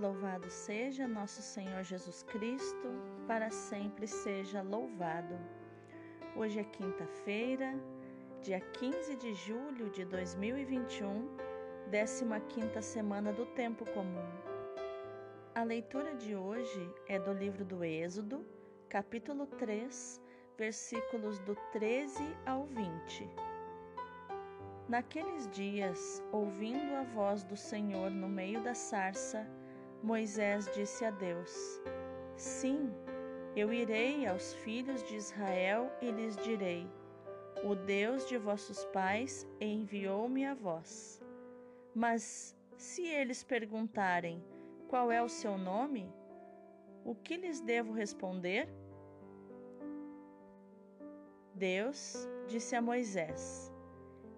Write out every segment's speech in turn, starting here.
Louvado seja nosso Senhor Jesus Cristo, para sempre seja louvado. Hoje é quinta-feira, dia 15 de julho de 2021, 15 semana do Tempo Comum. A leitura de hoje é do livro do Êxodo, capítulo 3, versículos do 13 ao 20. Naqueles dias, ouvindo a voz do Senhor no meio da sarça, Moisés disse a Deus: Sim, eu irei aos filhos de Israel e lhes direi: O Deus de vossos pais enviou-me a vós. Mas se eles perguntarem: Qual é o seu nome? O que lhes devo responder? Deus disse a Moisés: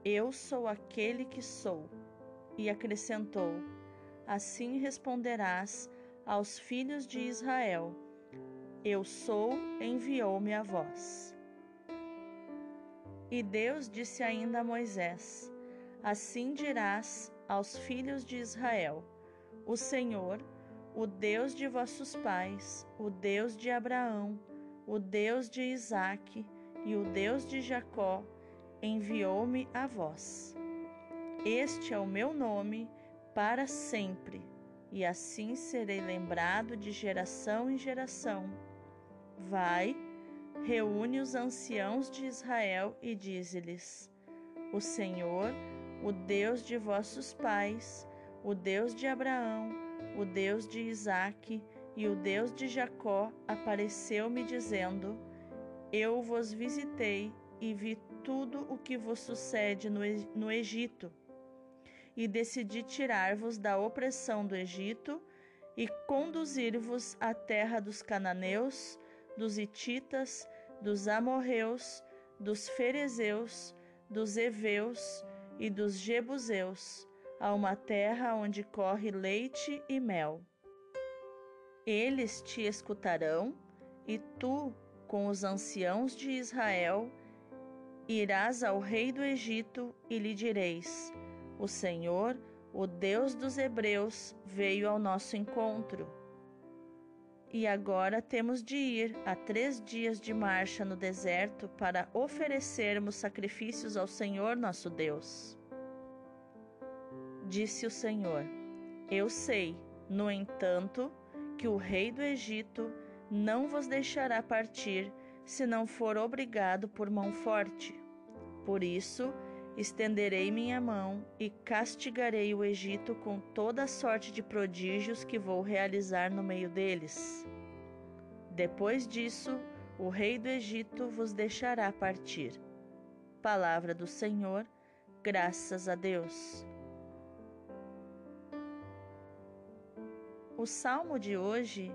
Eu sou aquele que sou. E acrescentou: Assim responderás aos filhos de Israel: Eu sou, enviou-me a vós. E Deus disse ainda a Moisés: Assim dirás aos filhos de Israel: O Senhor, o Deus de vossos pais, o Deus de Abraão, o Deus de Isaque e o Deus de Jacó, enviou-me a vós. Este é o meu nome para sempre, e assim serei lembrado de geração em geração. Vai, reúne os anciãos de Israel e dize-lhes: O Senhor, o Deus de vossos pais, o Deus de Abraão, o Deus de Isaque e o Deus de Jacó, apareceu-me dizendo: Eu vos visitei e vi tudo o que vos sucede no Egito e decidi tirar-vos da opressão do Egito e conduzir-vos à terra dos cananeus, dos hititas, dos amorreus, dos ferezeus, dos heveus e dos jebuseus, a uma terra onde corre leite e mel. Eles te escutarão, e tu, com os anciãos de Israel, irás ao rei do Egito e lhe direis: o Senhor, o Deus dos Hebreus, veio ao nosso encontro. E agora temos de ir a três dias de marcha no deserto para oferecermos sacrifícios ao Senhor nosso Deus. Disse o Senhor: Eu sei, no entanto, que o rei do Egito não vos deixará partir se não for obrigado por mão forte. Por isso, Estenderei minha mão e castigarei o Egito com toda sorte de prodígios que vou realizar no meio deles. Depois disso, o rei do Egito vos deixará partir. Palavra do Senhor, graças a Deus. O salmo de hoje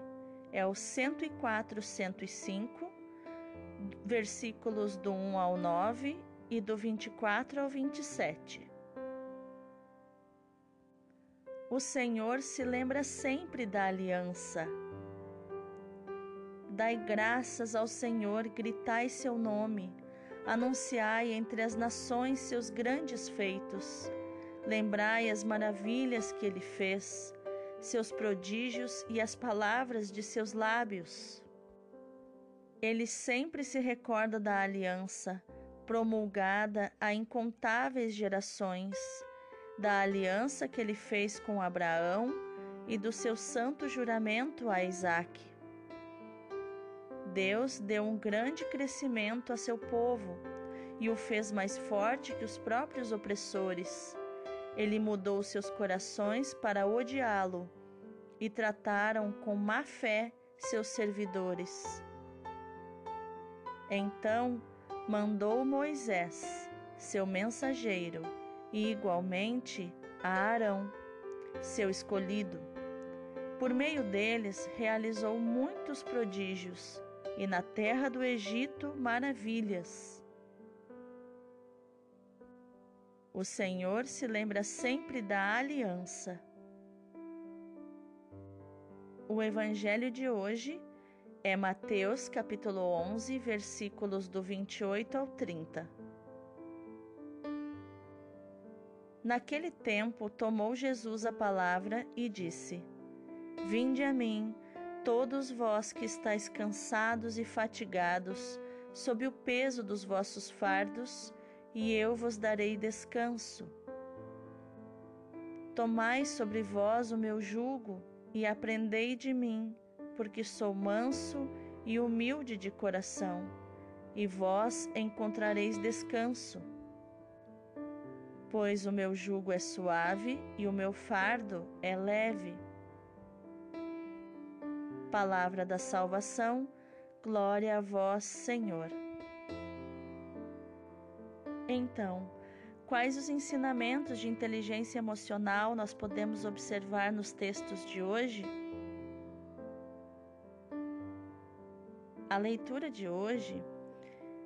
é o 104, 105, versículos do 1 ao 9 e do 24 ao 27. O Senhor se lembra sempre da aliança. Dai graças ao Senhor, gritai seu nome, anunciai entre as nações seus grandes feitos. Lembrai as maravilhas que ele fez, seus prodígios e as palavras de seus lábios. Ele sempre se recorda da aliança promulgada a incontáveis gerações, da aliança que ele fez com Abraão e do seu santo juramento a Isaque. Deus deu um grande crescimento a seu povo e o fez mais forte que os próprios opressores. Ele mudou seus corações para odiá-lo e trataram com má fé seus servidores. Então, mandou Moisés, seu mensageiro, e igualmente a Arão, seu escolhido. Por meio deles realizou muitos prodígios e na terra do Egito maravilhas. O Senhor se lembra sempre da aliança. O Evangelho de hoje é Mateus capítulo 11, versículos do 28 ao 30. Naquele tempo tomou Jesus a palavra e disse: Vinde a mim, todos vós que estáis cansados e fatigados, sob o peso dos vossos fardos, e eu vos darei descanso. Tomai sobre vós o meu jugo e aprendei de mim, porque sou manso e humilde de coração, e vós encontrareis descanso. Pois o meu jugo é suave e o meu fardo é leve. Palavra da salvação, glória a vós, Senhor. Então, quais os ensinamentos de inteligência emocional nós podemos observar nos textos de hoje? A leitura de hoje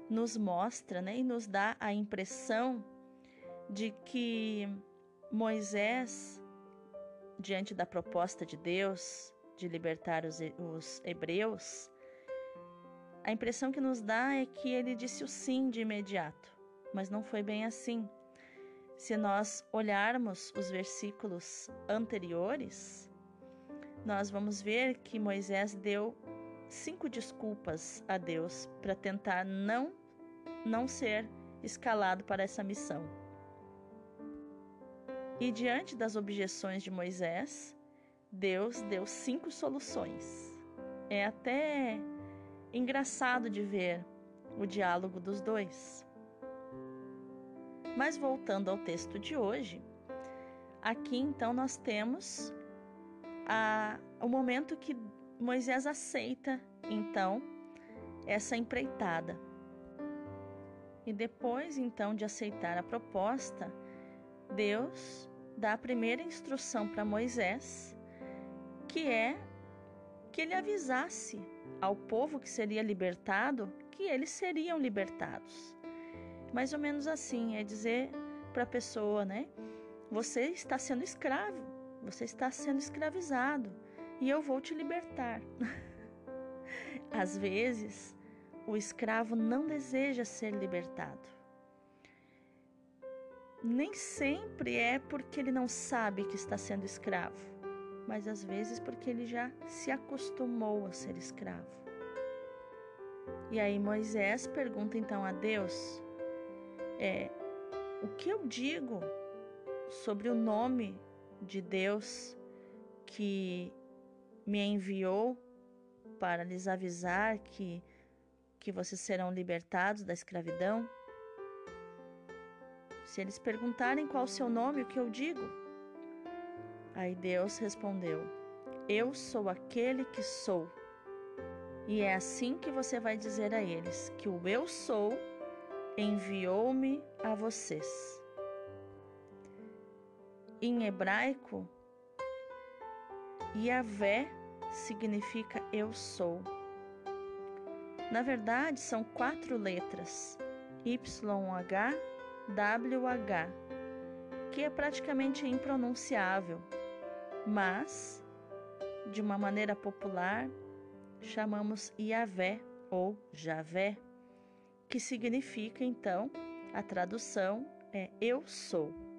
nos mostra né, e nos dá a impressão de que Moisés, diante da proposta de Deus de libertar os, os hebreus, a impressão que nos dá é que ele disse o sim de imediato, mas não foi bem assim. Se nós olharmos os versículos anteriores, nós vamos ver que Moisés deu cinco desculpas a Deus para tentar não não ser escalado para essa missão. E diante das objeções de Moisés, Deus deu cinco soluções. É até engraçado de ver o diálogo dos dois. Mas voltando ao texto de hoje, aqui então nós temos a, o momento que Moisés aceita então essa empreitada. E depois então de aceitar a proposta, Deus dá a primeira instrução para Moisés, que é que ele avisasse ao povo que seria libertado que eles seriam libertados. Mais ou menos assim, é dizer para a pessoa, né? Você está sendo escravo, você está sendo escravizado e eu vou te libertar. Às vezes, o escravo não deseja ser libertado. Nem sempre é porque ele não sabe que está sendo escravo, mas às vezes porque ele já se acostumou a ser escravo. E aí Moisés pergunta então a Deus: é, o que eu digo sobre o nome de Deus que me enviou para lhes avisar que, que vocês serão libertados da escravidão? Se eles perguntarem qual o seu nome, o que eu digo? Aí Deus respondeu: Eu sou aquele que sou. E é assim que você vai dizer a eles: que o Eu sou enviou-me a vocês. Em hebraico, Yahvé significa eu sou. Na verdade, são quatro letras: YH, WH, que é praticamente impronunciável, mas, de uma maneira popular, chamamos Yahvé ou Javé, que significa então, a tradução é eu sou.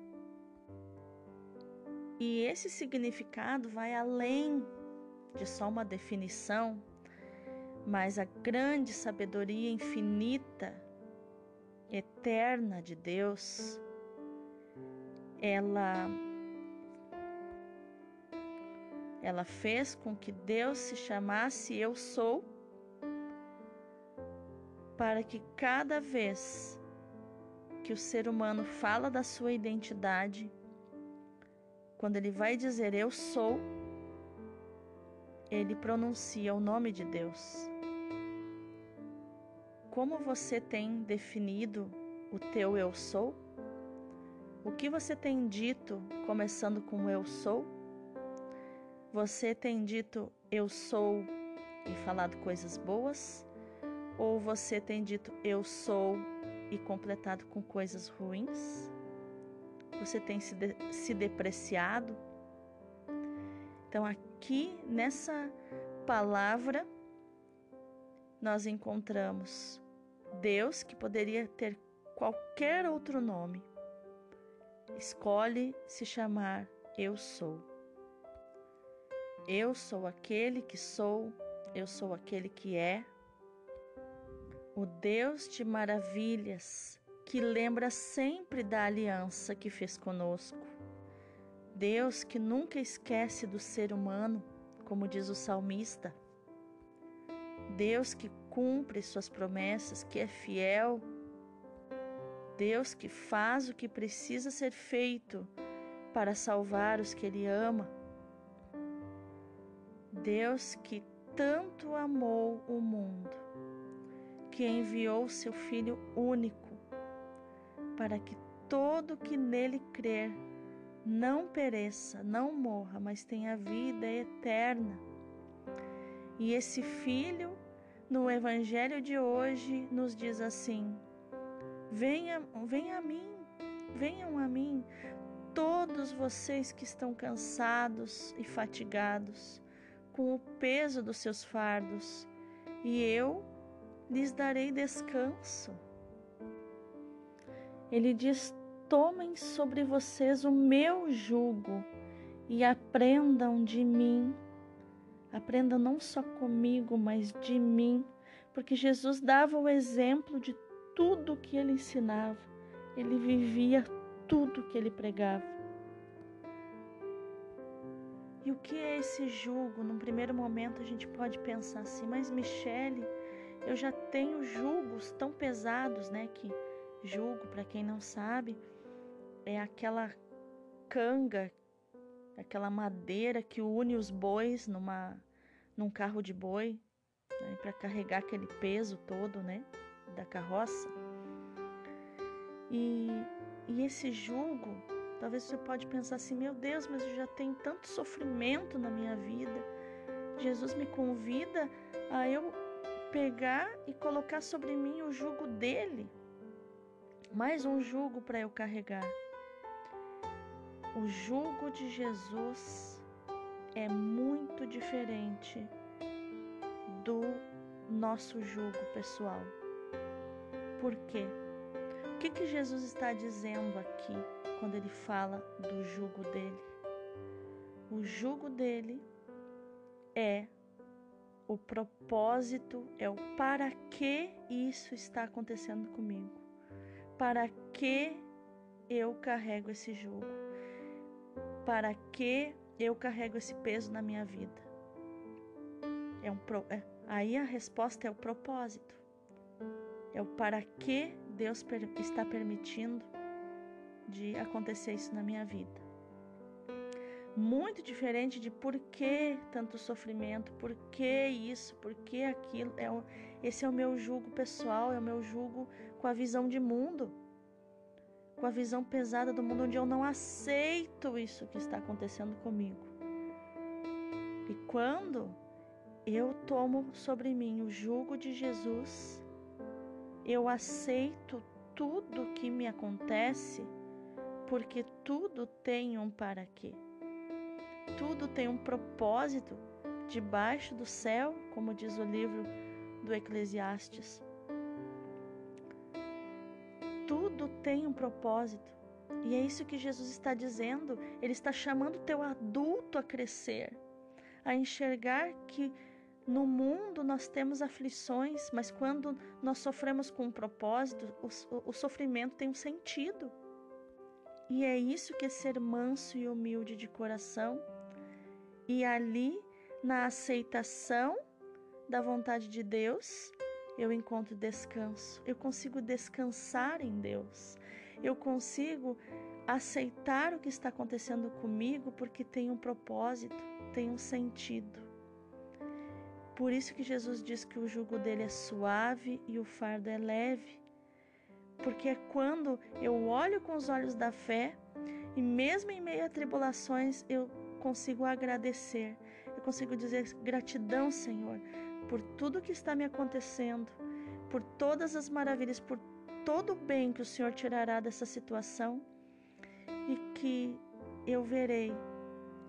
E esse significado vai além de só uma definição, mas a grande sabedoria infinita, eterna de Deus, ela ela fez com que Deus se chamasse Eu Sou, para que cada vez que o ser humano fala da sua identidade, quando ele vai dizer eu sou, ele pronuncia o nome de Deus. Como você tem definido o teu eu sou? O que você tem dito começando com eu sou? Você tem dito eu sou e falado coisas boas? Ou você tem dito eu sou e completado com coisas ruins? Você tem se, de, se depreciado? Então, aqui nessa palavra, nós encontramos Deus que poderia ter qualquer outro nome. Escolhe se chamar Eu Sou. Eu sou aquele que sou, eu sou aquele que é. O Deus de maravilhas que lembra sempre da aliança que fez conosco. Deus que nunca esquece do ser humano, como diz o salmista. Deus que cumpre suas promessas, que é fiel. Deus que faz o que precisa ser feito para salvar os que Ele ama. Deus que tanto amou o mundo, que enviou seu Filho único, para que todo que nele crer não pereça, não morra, mas tenha vida eterna. E esse Filho, no Evangelho de hoje, nos diz assim: venha, venha a mim, venham a mim, todos vocês que estão cansados e fatigados com o peso dos seus fardos, e eu lhes darei descanso. Ele diz: Tomem sobre vocês o meu jugo e aprendam de mim. Aprendam não só comigo, mas de mim, porque Jesus dava o exemplo de tudo que ele ensinava. Ele vivia tudo que ele pregava. E o que é esse jugo? Num primeiro momento a gente pode pensar assim, mas Michele, eu já tenho julgos tão pesados, né? Que jugo, para quem não sabe, é aquela canga, aquela madeira que une os bois numa, num carro de boi, né, para carregar aquele peso todo, né? Da carroça. E e esse julgo, talvez você pode pensar assim, meu Deus, mas eu já tenho tanto sofrimento na minha vida. Jesus me convida a eu pegar e colocar sobre mim o jugo dele. Mais um jugo para eu carregar. O jugo de Jesus é muito diferente do nosso jugo pessoal. Por quê? que, que Jesus está dizendo aqui quando ele fala do jugo dele? O jugo dele é o propósito, é o para que isso está acontecendo comigo. Para que eu carrego esse jugo? Para que eu carrego esse peso na minha vida? É um, é, aí a resposta é o propósito. É o para que Deus está permitindo de acontecer isso na minha vida. Muito diferente de por que tanto sofrimento, por que isso, por que aquilo. É o, esse é o meu julgo pessoal, é o meu julgo com a visão de mundo, com a visão pesada do mundo, onde eu não aceito isso que está acontecendo comigo. E quando eu tomo sobre mim o jugo de Jesus, eu aceito tudo que me acontece porque tudo tem um para quê. Tudo tem um propósito debaixo do céu, como diz o livro do Eclesiastes. Tudo tem um propósito. E é isso que Jesus está dizendo. Ele está chamando o teu adulto a crescer, a enxergar que no mundo nós temos aflições, mas quando nós sofremos com um propósito, o, o, sofrimento tem um sentido. E é isso que é ser manso e humilde de coração. E ali, na aceitação da vontade de Deus, eu encontro descanso. Eu consigo descansar em Deus. Eu consigo aceitar o que está acontecendo comigo porque tem um propósito, tem um sentido. Por isso que Jesus diz que o jugo dele é suave e o fardo é leve. Porque é quando eu olho com os olhos da fé e mesmo em meio a tribulações eu consigo agradecer. Eu consigo dizer gratidão, Senhor, por tudo que está me acontecendo, por todas as maravilhas, por todo o bem que o Senhor tirará dessa situação e que eu verei.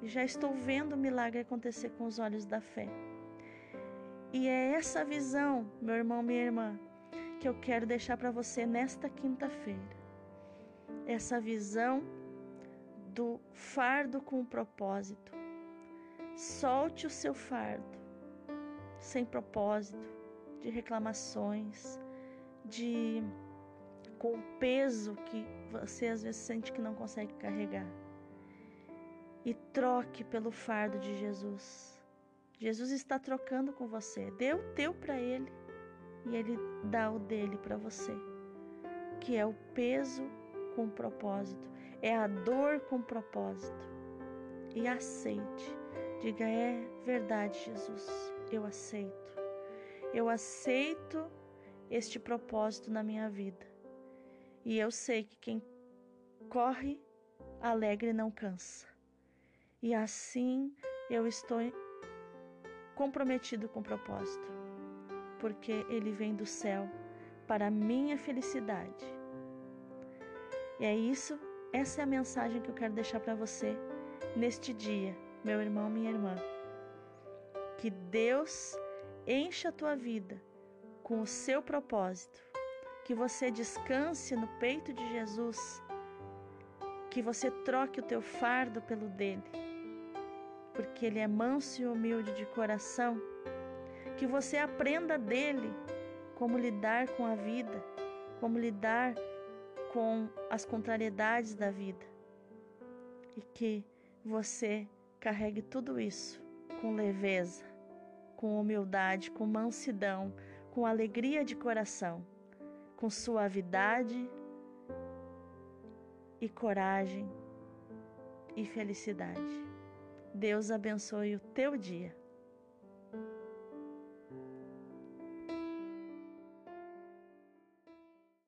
Já estou vendo o milagre acontecer com os olhos da fé. E é essa visão, meu irmão, minha irmã, que eu quero deixar para você nesta quinta-feira. Essa visão do fardo com propósito. Solte o seu fardo, sem propósito, de reclamações, de com o peso que você às vezes sente que não consegue carregar. E troque pelo fardo de Jesus. Jesus está trocando com você. Dê o teu para ele e ele dá o dele para você, que é o peso com propósito, é a dor com propósito. E aceite. Diga: é verdade, Jesus, eu aceito. Eu aceito este propósito na minha vida. E eu sei que quem corre alegre não cansa. E assim eu estou comprometido com o propósito, porque ele vem do céu para a minha felicidade. E é isso, essa é a mensagem que eu quero deixar para você neste dia, meu irmão, minha irmã. Que Deus encha a tua vida com o seu propósito, que você descanse no peito de Jesus, que você troque o teu fardo pelo dele, porque ele é manso e humilde de coração, que você aprenda dele como lidar com a vida, como lidar com as contrariedades da vida, e que você carregue tudo isso com leveza, com humildade, com mansidão, com alegria de coração, com suavidade e coragem e felicidade. Deus abençoe o teu dia.